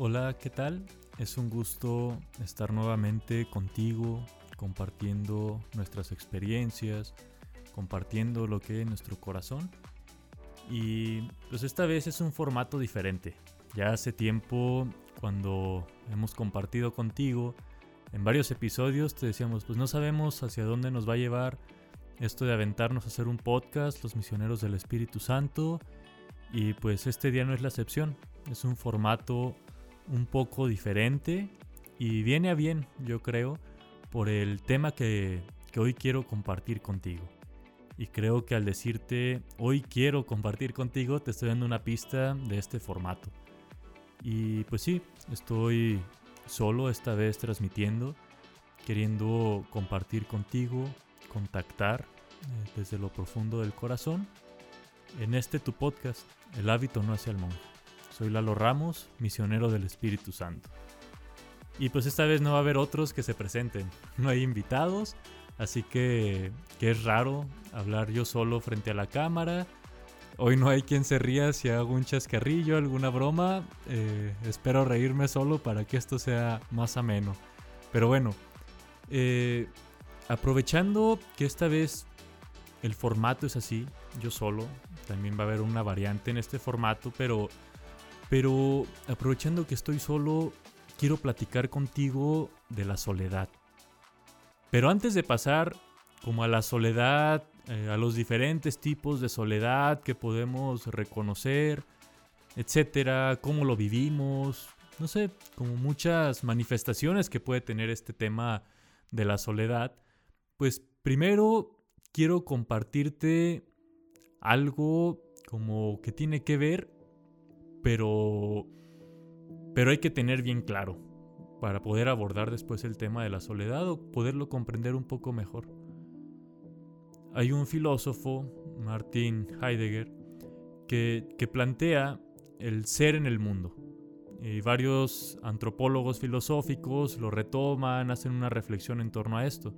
Hola, ¿qué tal? Es un gusto estar nuevamente contigo, compartiendo nuestras experiencias, compartiendo lo que es nuestro corazón. Y pues esta vez es un formato diferente. Ya hace tiempo, cuando hemos compartido contigo, en varios episodios te decíamos, pues no sabemos hacia dónde nos va a llevar esto de aventarnos a hacer un podcast, los misioneros del Espíritu Santo. Y pues este día no es la excepción. Es un formato un poco diferente y viene a bien, yo creo, por el tema que, hoy quiero compartir contigo. Y creo que al decirte hoy quiero compartir contigo, te estoy dando una pista de este formato. Y pues sí, estoy solo esta vez transmitiendo, queriendo compartir contigo, contactar eh, desde lo profundo del corazón en este tu podcast, El hábito no hace al monje. Soy Lalo Ramos, misionero del Espíritu Santo. Y pues esta vez no va a haber otros que se presenten. No hay invitados, así que, que es raro hablar yo solo frente a la cámara. Hoy no hay quien se ría si hago un chascarrillo, alguna broma. Eh, espero reírme solo para que esto sea más ameno. Pero bueno, eh, aprovechando que esta vez el formato es así, yo solo, también va a haber una variante en este formato, pero pero aprovechando que estoy solo, quiero platicar contigo de la soledad. Pero antes de pasar como a la soledad, eh, a los diferentes tipos de soledad que podemos reconocer, etcétera, cómo lo vivimos, no sé, como muchas manifestaciones que puede tener este tema de la soledad, pues primero quiero compartirte algo como que tiene que ver pero, pero hay que tener bien claro para poder abordar después el tema de la soledad o poderlo comprender un poco mejor. Hay un filósofo, Martin Heidegger, que, plantea el ser en el mundo. Y varios antropólogos filosóficos lo retoman, hacen una reflexión en torno a esto.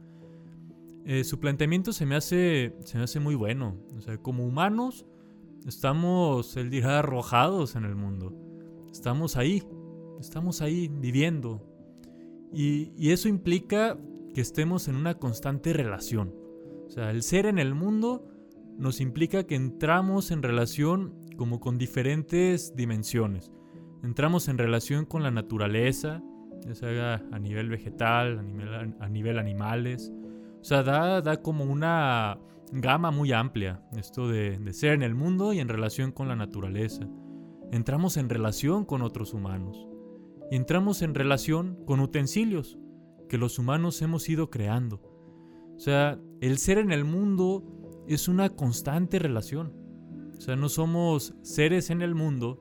Eh, su planteamiento se me, hace, se me hace muy bueno. O sea, como humanos Estamos, él dirá, arrojados en el mundo. Estamos ahí, estamos ahí viviendo. Y, y eso implica que estemos en una constante relación. O sea, el ser en el mundo nos implica que entramos en relación como con diferentes dimensiones. Entramos en relación con la naturaleza, ya sea a nivel vegetal, a nivel, a nivel animales. O sea, da, da como una, gama muy amplia, esto de, ser en el mundo y en relación con la naturaleza. Entramos en relación con otros humanos. Entramos en relación con utensilios que los humanos hemos ido creando. O sea, el ser en el mundo es una constante relación. O sea, no somos seres en el mundo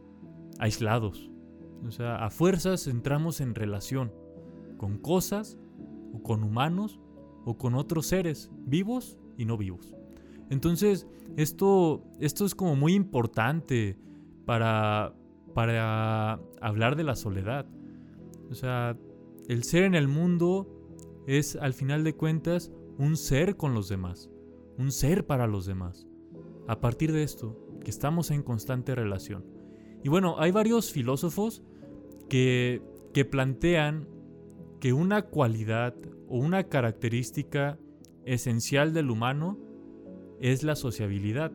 aislados. O sea, a fuerzas entramos en relación con cosas o con humanos o con otros seres vivos y no vivos. Entonces, esto, esto es como muy importante para, para hablar de la soledad. O sea, el ser en el mundo es al final de cuentas un ser con los demás, un ser para los demás. A partir de esto, que estamos en constante relación. Y bueno, hay varios filósofos que, que plantean que una cualidad o una característica esencial del humano es la sociabilidad.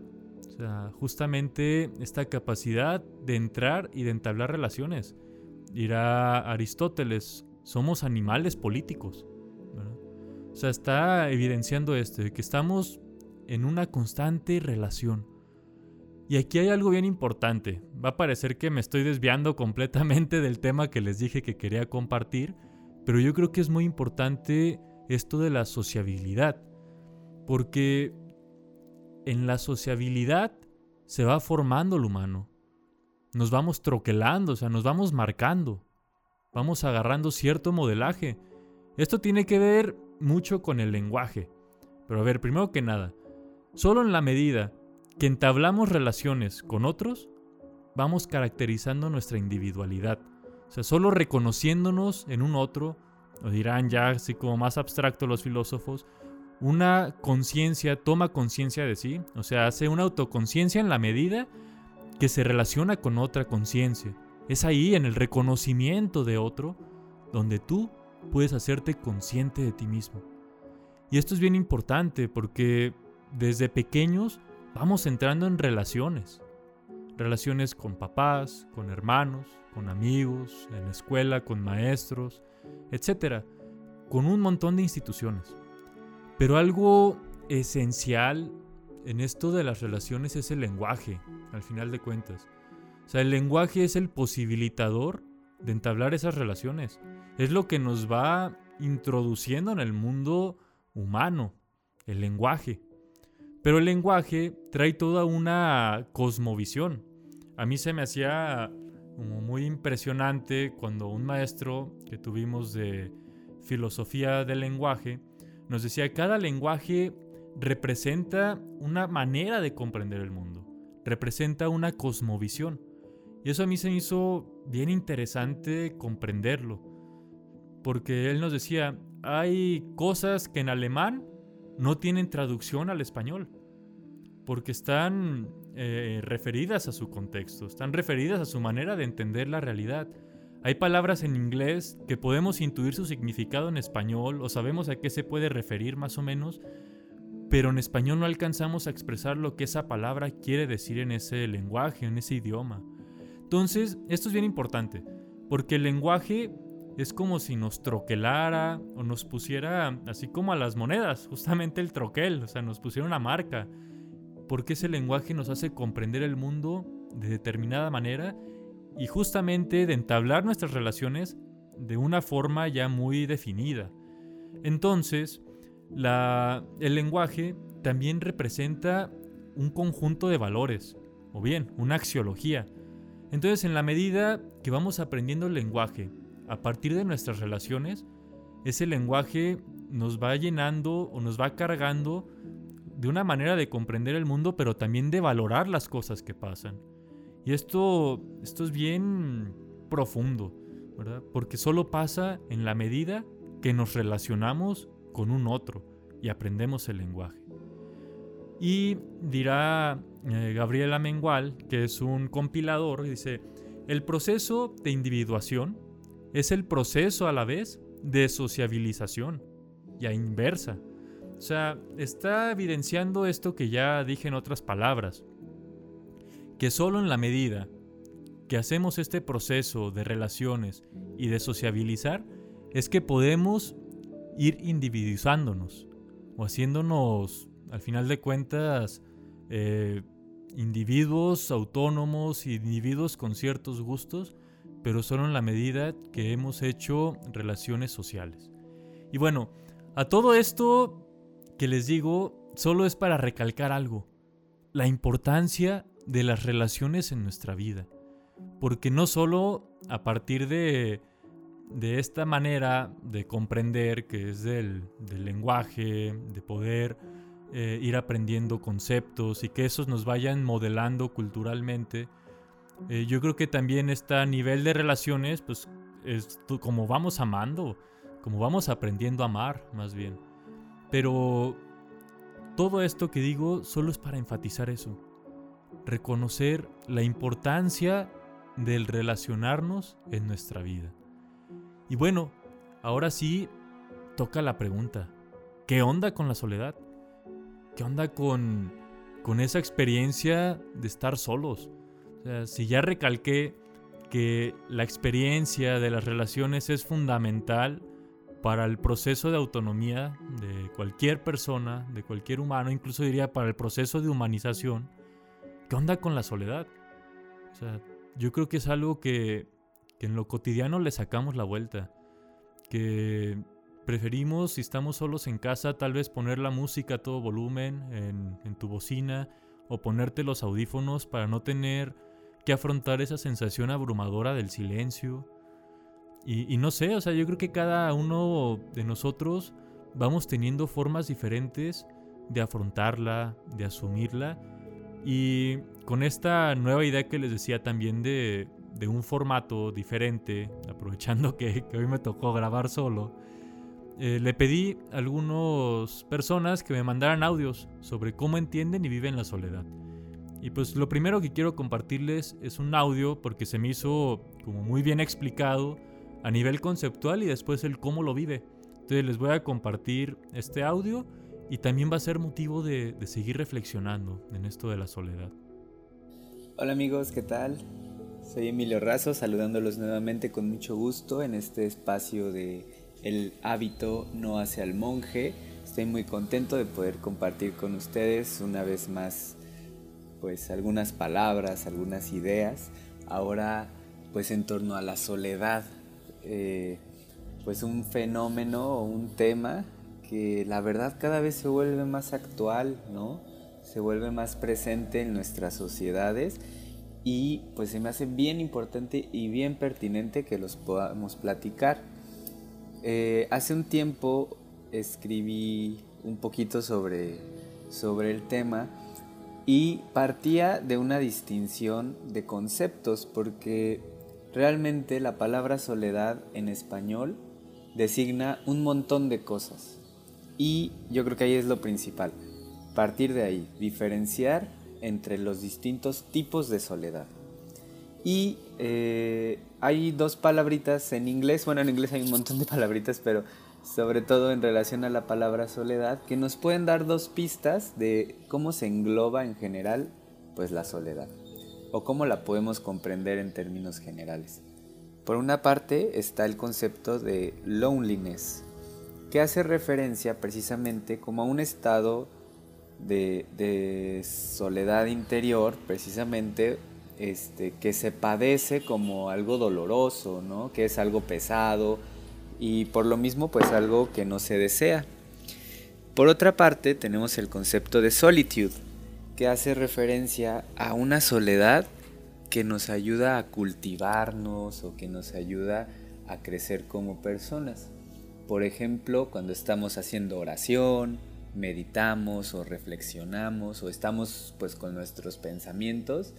O sea, justamente esta capacidad de entrar y de entablar relaciones. Dirá Aristóteles, somos animales políticos. O sea, está evidenciando esto, que estamos en una constante relación. Y aquí hay algo bien importante. Va a parecer que me estoy desviando completamente del tema que les dije que quería compartir, pero yo creo que es muy importante esto de la sociabilidad. Porque en la sociabilidad se va formando el humano. Nos vamos troquelando, o sea, nos vamos marcando. Vamos agarrando cierto modelaje. Esto tiene que ver mucho con el lenguaje. Pero a ver, primero que nada, solo en la medida que entablamos relaciones con otros, vamos caracterizando nuestra individualidad. O sea, solo reconociéndonos en un otro, o dirán ya así como más abstracto los filósofos, una conciencia toma conciencia de sí, o sea, hace una autoconciencia en la medida que se relaciona con otra conciencia. Es ahí, en el reconocimiento de otro, donde tú puedes hacerte consciente de ti mismo. Y esto es bien importante porque desde pequeños vamos entrando en relaciones. Relaciones con papás, con hermanos, con amigos, en la escuela, con maestros, etc. Con un montón de instituciones. Pero algo esencial en esto de las relaciones es el lenguaje, al final de cuentas. O sea, el lenguaje es el posibilitador de entablar esas relaciones. Es lo que nos va introduciendo en el mundo humano, el lenguaje. Pero el lenguaje trae toda una cosmovisión. A mí se me hacía muy impresionante cuando un maestro que tuvimos de filosofía del lenguaje nos decía, cada lenguaje representa una manera de comprender el mundo, representa una cosmovisión. Y eso a mí se me hizo bien interesante comprenderlo, porque él nos decía, hay cosas que en alemán no tienen traducción al español, porque están eh, referidas a su contexto, están referidas a su manera de entender la realidad. Hay palabras en inglés que podemos intuir su significado en español o sabemos a qué se puede referir más o menos, pero en español no alcanzamos a expresar lo que esa palabra quiere decir en ese lenguaje, en ese idioma. Entonces, esto es bien importante, porque el lenguaje es como si nos troquelara o nos pusiera así como a las monedas, justamente el troquel, o sea, nos pusiera una marca, porque ese lenguaje nos hace comprender el mundo de determinada manera y justamente de entablar nuestras relaciones de una forma ya muy definida. Entonces, el lenguaje también representa un conjunto de valores, o bien, una axiología. Entonces, en la medida que vamos aprendiendo el lenguaje a partir de nuestras relaciones, ese lenguaje nos va llenando o nos va cargando de una manera de comprender el mundo, pero también de valorar las cosas que pasan. Y esto, esto es bien profundo, ¿verdad? Porque solo pasa en la medida que nos relacionamos con un otro y aprendemos el lenguaje. Y dirá eh, Gabriela Mengual, que es un compilador, dice, el proceso de individuación es el proceso a la vez de sociabilización y a inversa. O sea, está evidenciando esto que ya dije en otras palabras, que solo en la medida que hacemos este proceso de relaciones y de sociabilizar, es que podemos ir individualizándonos o haciéndonos, al final de cuentas, eh, individuos autónomos, individuos con ciertos gustos, pero solo en la medida que hemos hecho relaciones sociales. Y bueno, a todo esto que les digo, solo es para recalcar algo, la importancia de las relaciones en nuestra vida. Porque no solo a partir de, de esta manera de comprender que es del, lenguaje, de poder eh, ir aprendiendo conceptos y que esos nos vayan modelando culturalmente, eh, yo creo que también está nivel de relaciones, pues es como vamos amando, como vamos aprendiendo a amar más bien. Pero todo esto que digo solo es para enfatizar eso reconocer la importancia del relacionarnos en nuestra vida. Y bueno, ahora sí toca la pregunta, ¿qué onda con la soledad? ¿Qué onda con, con esa experiencia de estar solos? si ya recalqué que la experiencia de las relaciones es fundamental para el proceso de autonomía de cualquier persona, de cualquier humano, incluso diría para el proceso de humanización, ¿qué onda con la soledad? O sea, yo creo que es algo que, que en lo cotidiano le sacamos la vuelta. Que preferimos, si estamos solos en casa, tal vez poner la música a todo volumen en, tu bocina o ponerte los audífonos para no tener que afrontar esa sensación abrumadora del silencio. Y, y, no sé, o sea, yo creo que cada uno de nosotros vamos teniendo formas diferentes de afrontarla, de asumirla. Y con esta nueva idea que les decía también de, de un formato diferente, aprovechando que, que, hoy me tocó grabar solo, eh, le pedí a algunas personas que me mandaran audios sobre cómo entienden y viven la soledad. Y pues lo primero que quiero compartirles es un audio porque se me hizo como muy bien explicado a nivel conceptual y después el cómo lo vive. Entonces les voy a compartir este audio y también va a ser motivo de, seguir reflexionando en esto de la soledad. Hola amigos, ¿qué tal? Soy Emilio Razo, saludándolos nuevamente con mucho gusto en este espacio de El hábito no hace al monje. Estoy muy contento de poder compartir con ustedes una vez más pues algunas palabras, algunas ideas. Ahora pues en torno a la soledad, eh, pues un fenómeno o un tema que la verdad cada vez se vuelve más actual, ¿no? Se vuelve más presente en nuestras sociedades y pues se me hace bien importante y bien pertinente que los podamos platicar. Eh, hace un tiempo escribí un poquito sobre, sobre el tema y partía de una distinción de conceptos porque realmente la palabra soledad en español designa un montón de cosas y yo creo que ahí es lo principal, partir de ahí, diferenciar entre los distintos tipos de soledad. Y eh, hay dos palabritas en inglés, bueno en inglés hay un montón de palabritas, pero sobre todo en relación a la palabra soledad, que nos pueden dar dos pistas de cómo se engloba en general pues la soledad o cómo la podemos comprender en términos generales. Por una parte está el concepto de loneliness, que hace referencia precisamente como a un estado de, soledad interior, precisamente este, que se padece como algo doloroso, ¿no? que es algo pesado, y por lo mismo pues algo que no se desea. Por otra parte tenemos el concepto de solitude, que hace referencia a una soledad que nos ayuda a cultivarnos o que nos ayuda a crecer como personas. Por ejemplo, cuando estamos haciendo oración, meditamos o reflexionamos o estamos pues con nuestros pensamientos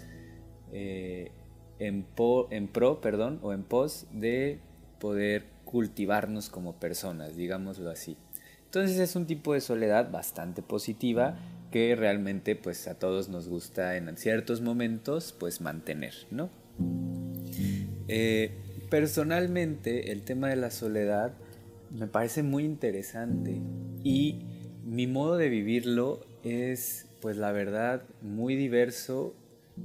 eh, en, pro perdón, o en pos de poder cultivarnos como personas, digámoslo así. Entonces es un tipo de soledad bastante positiva que realmente pues a todos nos gusta en ciertos momentos pues mantener, ¿no? Eh, personalmente el tema de la soledad me parece muy interesante y mi modo de vivirlo es pues la verdad muy diverso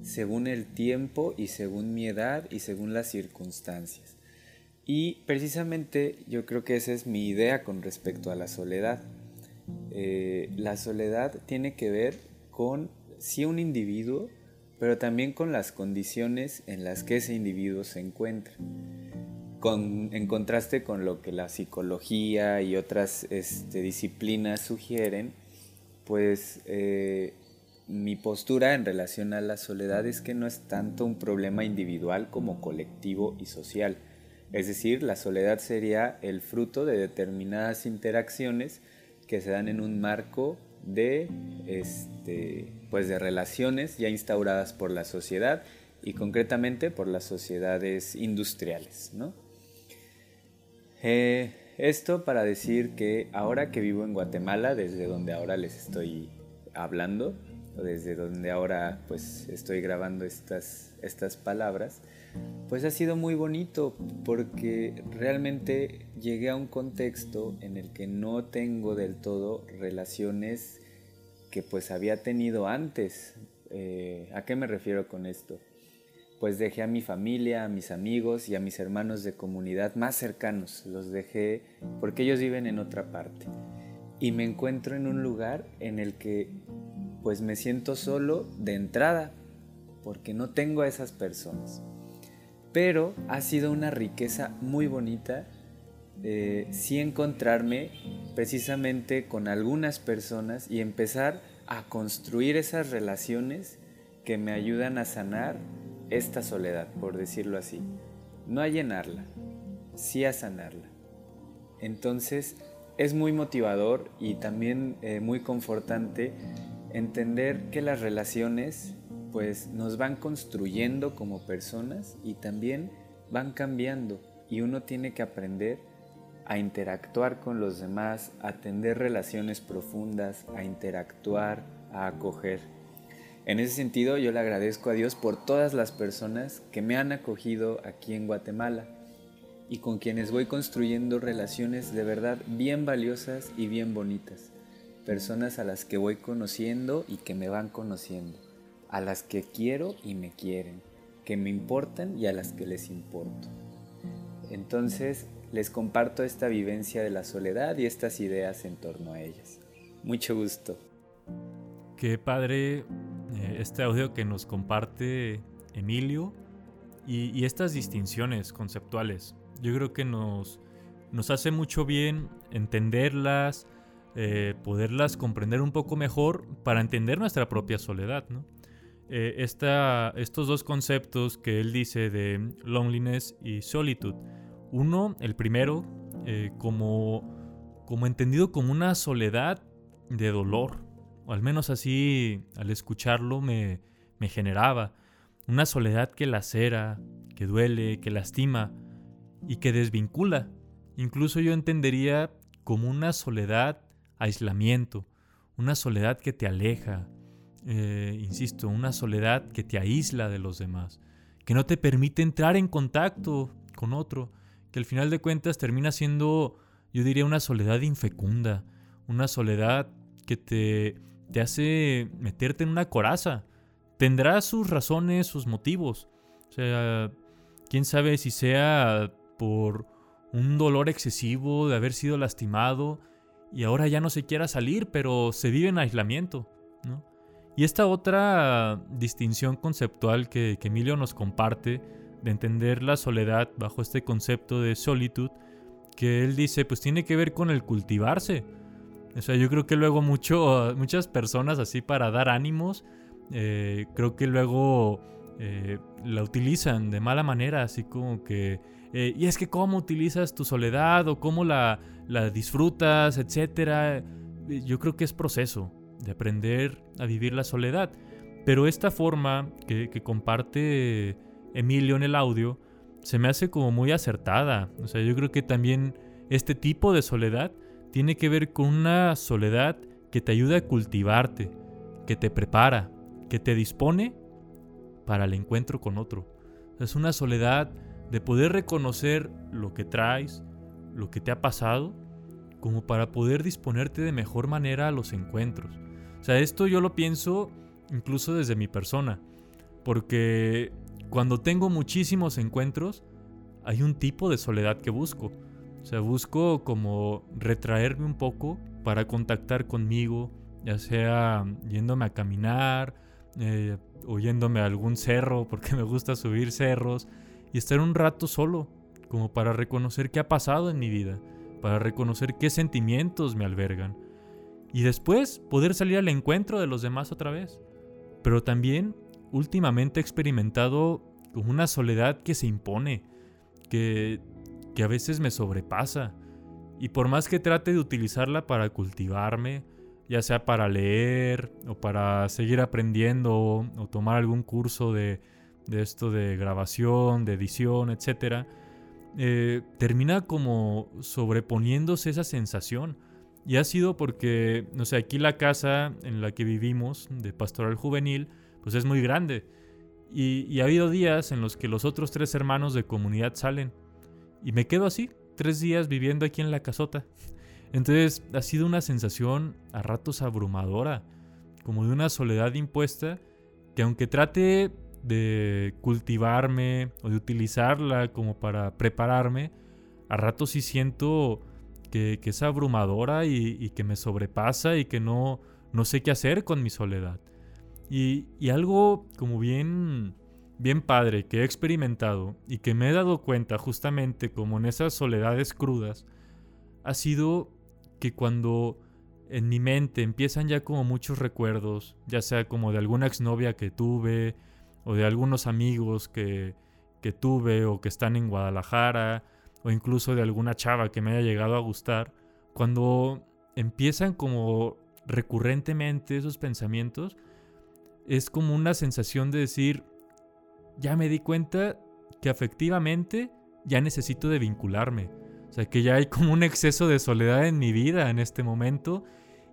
según el tiempo y según mi edad y según las circunstancias. Y precisamente yo creo que esa es mi idea con respecto a la soledad. Eh, la soledad tiene que ver con sí un individuo, pero también con las condiciones en las que ese individuo se encuentra. En contraste con lo que la psicología y otras este, disciplinas sugieren, pues eh, mi postura en relación a la soledad es que no es tanto un problema individual como colectivo y social es decir, la soledad sería el fruto de determinadas interacciones que se dan en un marco de, este, pues de relaciones ya instauradas por la sociedad y concretamente por las sociedades industriales. Eh, esto para decir que ahora que vivo en Guatemala, desde donde ahora les estoy hablando, desde donde ahora pues estoy grabando estas, estas palabras, pues ha sido muy bonito porque realmente llegué a un contexto en el que no tengo del todo relaciones que pues había tenido antes. Eh, ¿A qué me refiero con esto? Pues dejé a mi familia, a mis amigos y a mis hermanos de comunidad más cercanos. Los dejé porque ellos viven en otra parte. Y me encuentro en un lugar en el que pues me siento solo de entrada porque no tengo a esas personas. Pero ha sido una riqueza muy bonita eh, sí encontrarme precisamente con algunas personas y empezar a construir esas relaciones que me ayudan a sanar esta soledad, por decirlo así. No a llenarla, sí a sanarla. Entonces es muy motivador y también eh, muy confortante entender que las relaciones pues nos van construyendo como personas y también van cambiando y uno tiene que aprender a interactuar con los demás, a tener relaciones profundas, a interactuar, a acoger. En ese sentido yo le agradezco a Dios por todas las personas que me han acogido aquí en Guatemala y con quienes voy construyendo relaciones de verdad bien valiosas y bien bonitas. Personas a las que voy conociendo y que me van conociendo, a las que quiero y me quieren, que me importan y a las que les importo. Entonces, les comparto esta vivencia de la soledad y estas ideas en torno a ellas. Mucho gusto. Qué padre eh, este audio que nos comparte Emilio y, estas distinciones conceptuales. Yo creo que nos, hace mucho bien entenderlas, eh, poderlas comprender un poco mejor para entender nuestra propia soledad. Eh, estos dos conceptos que él dice de loneliness y solitude uno, el primero, como, como entendido como una soledad de dolor, al menos así al escucharlo me, me generaba. Una soledad que lacera, que duele, que lastima y que desvincula. Incluso yo entendería como una soledad aislamiento, una soledad que te aleja, eh, insisto, una soledad que te aísla de los demás, que no te permite entrar en contacto con otro, que al final de cuentas termina siendo, yo diría, una soledad infecunda, una soledad que te, te hace meterte en una coraza. Tendrá sus razones, sus motivos. O sea, quién sabe si sea por un dolor excesivo de haber sido lastimado y ahora ya no se quiera salir, pero se vive en aislamiento. Y esta otra distinción conceptual que, que Emilio nos comparte, de entender la soledad bajo este concepto de solitud, que él dice, pues tiene que ver con el cultivarse. O sea, yo creo que luego mucho, muchas personas así para dar ánimos, eh, creo que luego eh, la utilizan de mala manera, así como que, eh, y es que cómo utilizas tu soledad o cómo la, la disfrutas, etcétera. Yo creo que es proceso de aprender a vivir la soledad. Pero esta forma que, que comparte Emilio en el audio, se me hace como muy acertada. O sea, yo creo que también este tipo de soledad tiene que ver con una soledad que te ayuda a cultivarte, que te prepara, que te dispone para el encuentro con otro. Es una soledad de poder reconocer lo que traes, lo que te ha pasado, como para poder disponerte de mejor manera a los encuentros. O sea, esto yo lo pienso incluso desde mi persona, porque cuando tengo muchísimos encuentros, hay un tipo de soledad que busco. O sea, busco como retraerme un poco para contactar conmigo, ya sea yéndome a caminar, eh, o yéndome a algún cerro, porque me gusta subir cerros, y estar un rato solo, como para reconocer qué ha pasado en mi vida, para reconocer qué sentimientos me albergan, y después poder salir al encuentro de los demás otra vez. Pero también últimamente he experimentado como una soledad que se impone, que, que a veces me sobrepasa. Y por más que trate de utilizarla para cultivarme, ya sea para leer o para seguir aprendiendo o, tomar algún curso de, de, esto de grabación, de edición, etc., eh, termina como sobreponiéndose esa sensación. Y ha sido porque, no sé, aquí la casa en la que vivimos de pastoral juvenil, pues es muy grande. Y, ha habido días en los que los otros tres hermanos de comunidad salen. Y me quedo así, tres días viviendo aquí en la casota. Entonces ha sido una sensación a ratos abrumadora, como de una soledad impuesta, que aunque trate de cultivarme o de utilizarla como para prepararme, a ratos sí siento que, es abrumadora y, y, que me sobrepasa y que no, no sé qué hacer con mi soledad. Y, y algo como bien, bien padre que he experimentado y que me he dado cuenta justamente como en esas soledades crudas, ha sido que cuando en mi mente empiezan ya como muchos recuerdos, ya sea como de alguna exnovia que tuve, o de algunos amigos que, que tuve o que están en Guadalajara, o incluso de alguna chava que me haya llegado a gustar, cuando empiezan como recurrentemente esos pensamientos, es como una sensación de decir, ya me di cuenta que afectivamente ya necesito de vincularme. O sea, que ya hay como un exceso de soledad en mi vida en este momento.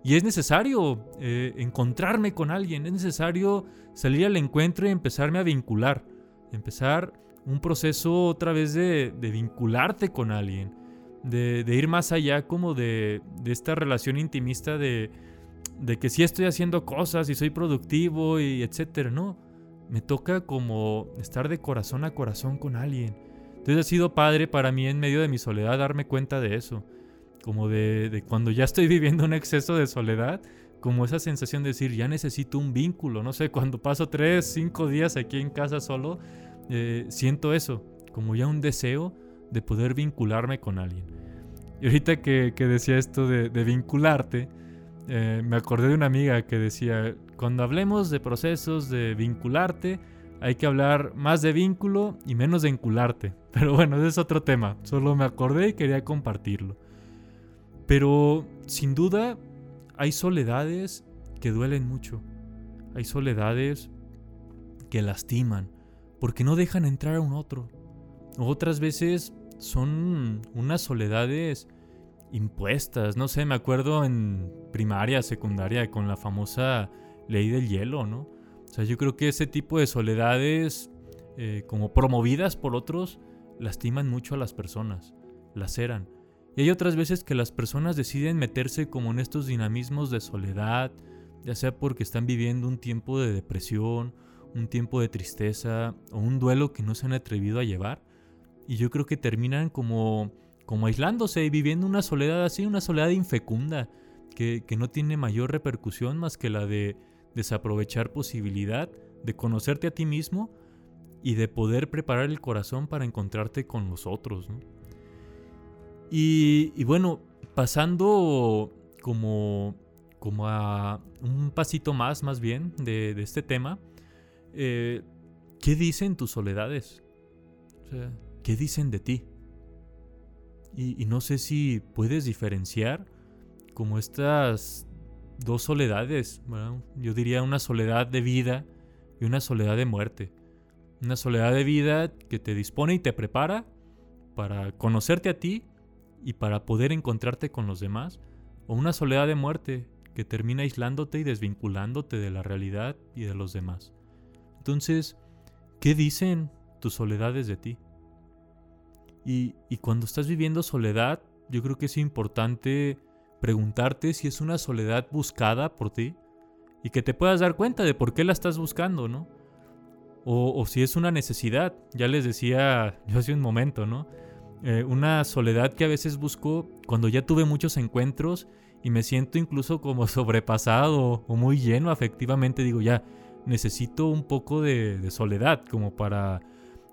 Y es necesario eh, encontrarme con alguien, es necesario salir al encuentro y empezarme a vincular, empezar un proceso otra vez de, vincularte con alguien, de, ir más allá como de, esta relación intimista de, de que si estoy haciendo cosas y soy productivo y etcétera, no, me toca como estar de corazón a corazón con alguien. Entonces ha sido padre para mí en medio de mi soledad darme cuenta de eso como de, cuando ya estoy viviendo un exceso de soledad, como esa sensación de decir, ya necesito un vínculo, no sé, cuando paso tres, cinco días aquí en casa solo, eh, siento eso, como ya un deseo de poder vincularme con alguien. Y ahorita que, decía esto de, vincularte, eh, me acordé de una amiga que decía, cuando hablemos de procesos de vincularte, hay que hablar más de vínculo y menos de vincularte. Pero bueno, ese es otro tema, solo me acordé y quería compartirlo. Pero sin duda hay soledades que duelen mucho. Hay soledades que lastiman porque no dejan entrar a un otro. Otras veces son unas soledades impuestas. No sé, me acuerdo en primaria, secundaria, con la famosa ley del hielo, ¿no? O sea, yo creo que ese tipo de soledades, eh, como promovidas por otros, lastiman mucho a las personas, laceran. Y hay otras veces que las personas deciden meterse como en estos dinamismos de soledad, ya sea porque están viviendo un tiempo de depresión, un tiempo de tristeza o un duelo que no se han atrevido a llevar. Y yo creo que terminan como, como aislándose y viviendo una soledad así, una soledad infecunda, que, que no tiene mayor repercusión más que la de desaprovechar posibilidad de conocerte a ti mismo y de poder preparar el corazón para encontrarte con los otros. Y, bueno, pasando como, como a un pasito más, más bien, de, este tema, eh, ¿qué dicen tus soledades? O sea, ¿qué dicen de ti? Y, no sé si puedes diferenciar como estas dos soledades, yo diría una soledad de vida y una soledad de muerte. Una soledad de vida que te dispone y te prepara para conocerte a ti y para poder encontrarte con los demás, o una soledad de muerte que termina aislándote y desvinculándote de la realidad y de los demás. Entonces, ¿qué dicen tus soledades de ti? Y, cuando estás viviendo soledad, yo creo que es importante preguntarte si es una soledad buscada por ti y que te puedas dar cuenta de por qué la estás buscando, ¿no? O, si es una necesidad, ya les decía yo hace un momento, ¿no? Eh, una soledad que a veces busco cuando ya tuve muchos encuentros y me siento incluso como sobrepasado o muy lleno afectivamente. Digo, ya, necesito un poco de, soledad como para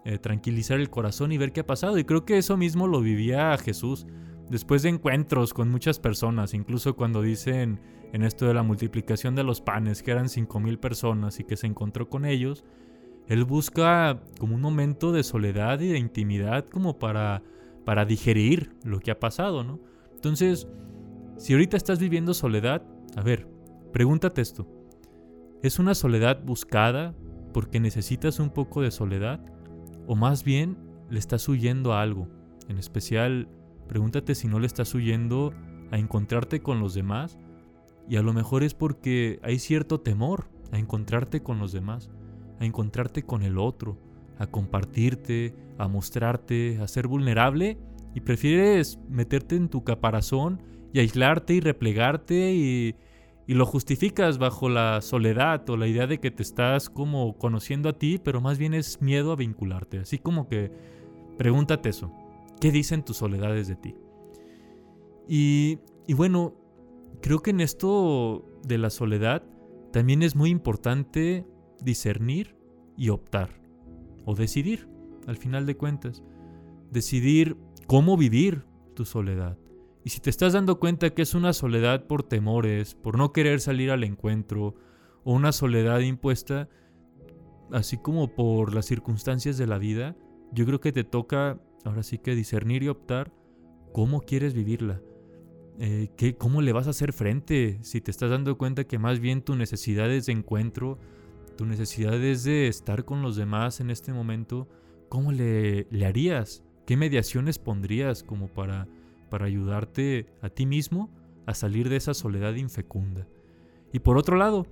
eh, tranquilizar el corazón y ver qué ha pasado. Y creo que eso mismo lo vivía Jesús después de encuentros con muchas personas, incluso cuando dicen en esto de la multiplicación de los panes, que eran cinco mil personas y que se encontró con ellos, él busca como un momento de soledad y de intimidad como para para digerir lo que ha pasado, ¿no? Entonces, si ahorita estás viviendo soledad, a ver, pregúntate esto. ¿Es una soledad buscada porque necesitas un poco de soledad? ¿O más bien le estás huyendo a algo? En especial, pregúntate si no le estás huyendo a encontrarte con los demás. Y a lo mejor es porque hay cierto temor a encontrarte con los demás, a encontrarte con el otro, a compartirte, a mostrarte, a ser vulnerable y prefieres meterte en tu caparazón y aislarte y replegarte y, lo justificas bajo la soledad o la idea de que te estás como conociendo a ti, pero más bien es miedo a vincularte. Así como que pregúntate eso. ¿Qué dicen tus soledades de ti? Y, y bueno, creo que en esto de la soledad también es muy importante discernir y optar, o decidir, al final de cuentas. Decidir cómo vivir tu soledad. Y si te estás dando cuenta que es una soledad por temores, por no querer salir al encuentro, o una soledad impuesta, así como por las circunstancias de la vida, yo creo que te toca ahora sí que discernir y optar cómo quieres vivirla. Eh, ¿Cómo le vas a hacer frente si te estás dando cuenta que más bien tu necesidad es de encuentro, tu necesidad es de estar con los demás en este momento? ¿Cómo le, le harías? ¿Qué mediaciones pondrías como para, para ayudarte a ti mismo a salir de esa soledad infecunda? Y por otro lado,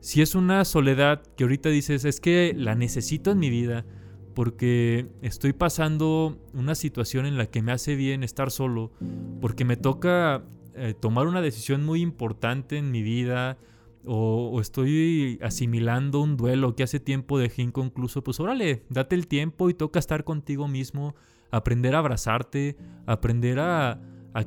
si es una soledad que ahorita dices, es que la necesito en mi vida porque estoy pasando una situación en la que me hace bien estar solo, porque me toca eh, tomar una decisión muy importante en mi vida, o, estoy asimilando un duelo que hace tiempo dejé inconcluso, pues órale, date el tiempo y toca estar contigo mismo, aprender a abrazarte, aprender a,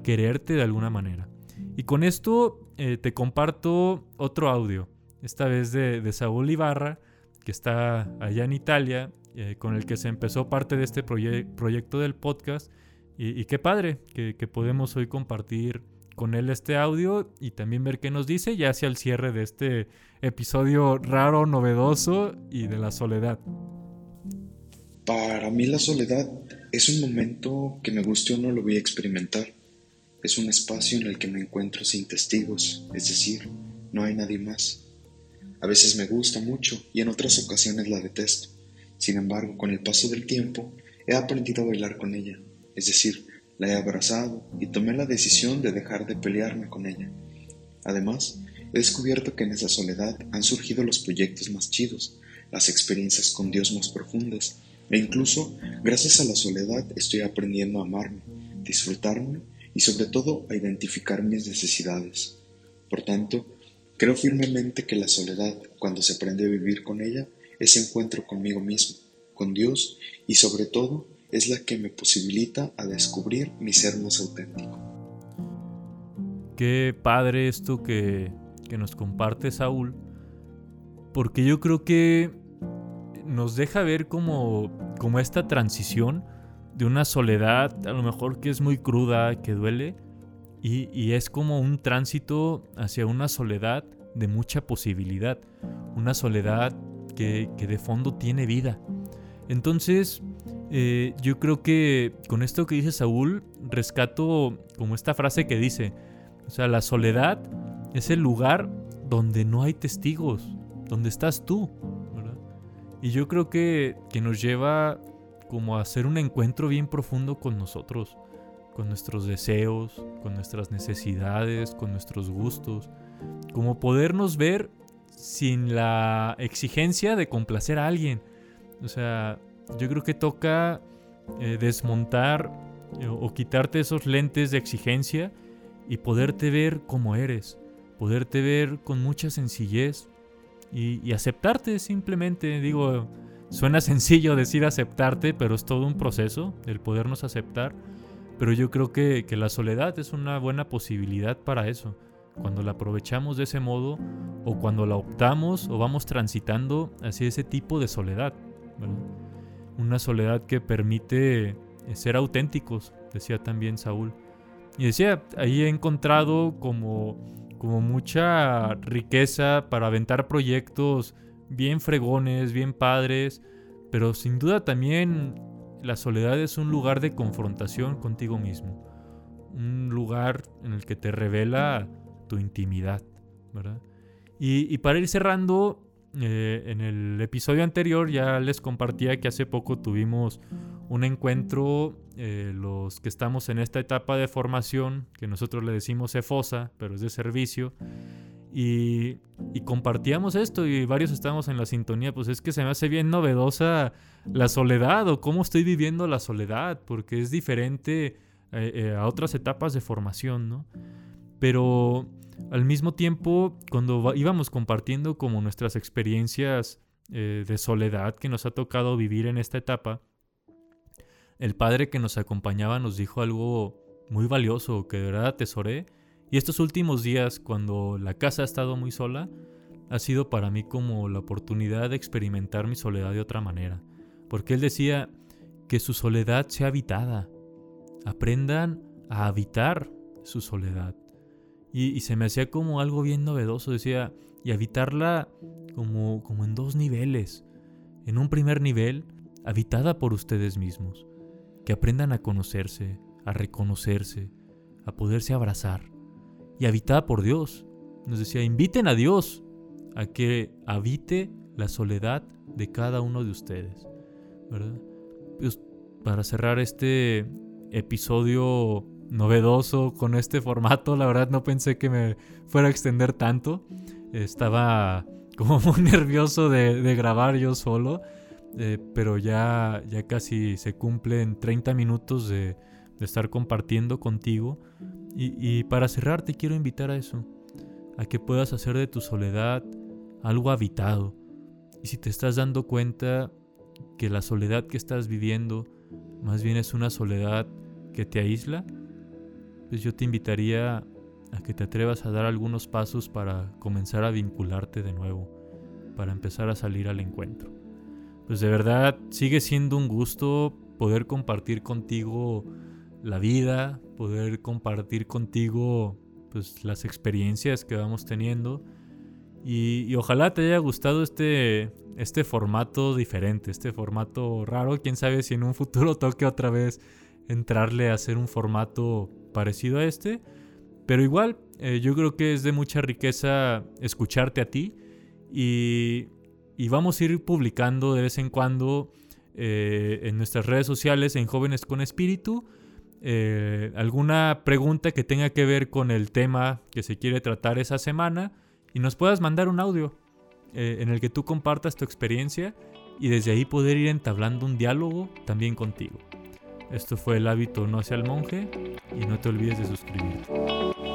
quererte de alguna manera. Y con esto eh, te comparto otro audio esta vez de, Saúl Ibarra, que está allá en Italia, eh, con el que se empezó parte de este proyecto del podcast. Y, qué padre que, podemos hoy compartir con él este audio y también ver qué nos dice ya hacia el cierre de este episodio raro, novedoso y de la soledad. Para mí la soledad es un momento que me guste o no lo voy a experimentar. Es un espacio en el que me encuentro sin testigos, es decir, no hay nadie más. A veces me gusta mucho y en otras ocasiones la detesto. Sin embargo, con el paso del tiempo, he aprendido a bailar con ella, es decir, la he abrazado y tomé la decisión de dejar de pelearme con ella. Además, he descubierto que en esa soledad han surgido los proyectos más chidos, las experiencias con Dios más profundas, e incluso, gracias a la soledad, estoy aprendiendo a amarme, disfrutarme y sobre todo a identificar mis necesidades. Por tanto, Creo firmemente que la soledad, cuando se aprende a vivir con ella, es encuentro conmigo mismo, con Dios y sobre todo es la que me posibilita a descubrir mi ser más auténtico. Qué padre esto que, que nos comparte Saúl, porque yo creo que nos deja ver como, como esta transición de una soledad, a lo mejor que es muy cruda, que duele, y, es como un tránsito hacia una soledad de mucha posibilidad, una soledad que, de fondo tiene vida. Entonces, eh, yo creo que con esto que dice Saúl, rescato como esta frase que dice, o sea, la soledad es el lugar donde no hay testigos, donde estás tú. Y yo creo que, que nos lleva como a hacer un encuentro bien profundo con nosotros con nuestros deseos, con nuestras necesidades, con nuestros gustos, como podernos ver sin la exigencia de complacer a alguien. O sea, yo creo que toca eh, desmontar eh, o quitarte esos lentes de exigencia y poderte ver como eres, poderte ver con mucha sencillez y, y aceptarte simplemente. Digo, suena sencillo decir aceptarte, pero es todo un proceso el podernos aceptar pero yo creo que, la soledad es una buena posibilidad para eso. Cuando la aprovechamos de ese modo o cuando la optamos o vamos transitando hacia ese tipo de soledad. Una soledad que permite ser auténticos, decía también Saúl. Y decía, ahí he encontrado como, como mucha riqueza para aventar proyectos bien fregones, bien padres, pero sin duda también la soledad es un lugar de confrontación contigo mismo, un lugar en el que te revela tu intimidad, ¿verdad? Y, para ir cerrando, eh, en el episodio anterior ya les compartía que hace poco tuvimos un encuentro, eh, los que estamos en esta etapa de formación, que nosotros le decimos EFOSA, pero es de servicio, y, compartíamos esto y varios estábamos en la sintonía, pues es que se me hace bien novedosa la soledad o cómo estoy viviendo la soledad, porque es diferente eh, eh, a otras etapas de formación, ¿no? Pero al mismo tiempo, cuando íbamos compartiendo como nuestras experiencias eh, de soledad que nos ha tocado vivir en esta etapa, el padre que nos acompañaba nos dijo algo muy valioso que de verdad atesoré y estos últimos días, cuando la casa ha estado muy sola, ha sido para mí como la oportunidad de experimentar mi soledad de otra manera. Porque él decía que su soledad sea habitada. Aprendan a habitar su soledad. Y, se me hacía como algo bien novedoso, decía, y habitarla como, como en dos niveles. En un primer nivel, habitada por ustedes mismos. Que aprendan a conocerse, a reconocerse, a poderse abrazar. Y habitada por Dios. Nos decía, inviten a Dios a que habite la soledad de cada uno de ustedes. ¿verdad? Pues para cerrar este episodio novedoso con este formato, la verdad no pensé que me fuera a extender tanto. Estaba como muy nervioso de, grabar yo solo, eh, pero ya, ya casi se cumplen 30 minutos de, estar compartiendo contigo. y para cerrar te quiero invitar a eso, a que puedas hacer de tu soledad algo habitado. Y si te estás dando cuenta que la soledad que estás viviendo más bien es una soledad que te aísla, pues yo te invitaría a que te atrevas a dar algunos pasos para comenzar a vincularte de nuevo, para empezar a salir al encuentro. Pues de verdad sigue siendo un gusto poder compartir contigo la vida, poder compartir contigo pues las experiencias que vamos teniendo y, ojalá te haya gustado este, este formato diferente, este formato raro. Quién sabe si en un futuro toque otra vez entrarle a hacer un formato parecido a este. Pero igual, eh, yo creo que es de mucha riqueza escucharte a ti. Y, vamos a ir publicando de vez en cuando eh, en nuestras redes sociales, en Jóvenes con Espíritu, eh, alguna pregunta que tenga que ver con el tema que se quiere tratar esa semana y nos puedas mandar un audio eh, en el que tú compartas tu experiencia y desde ahí poder ir entablando un diálogo también contigo. Esto fue el hábito no hacia el monje y no te olvides de suscribirte.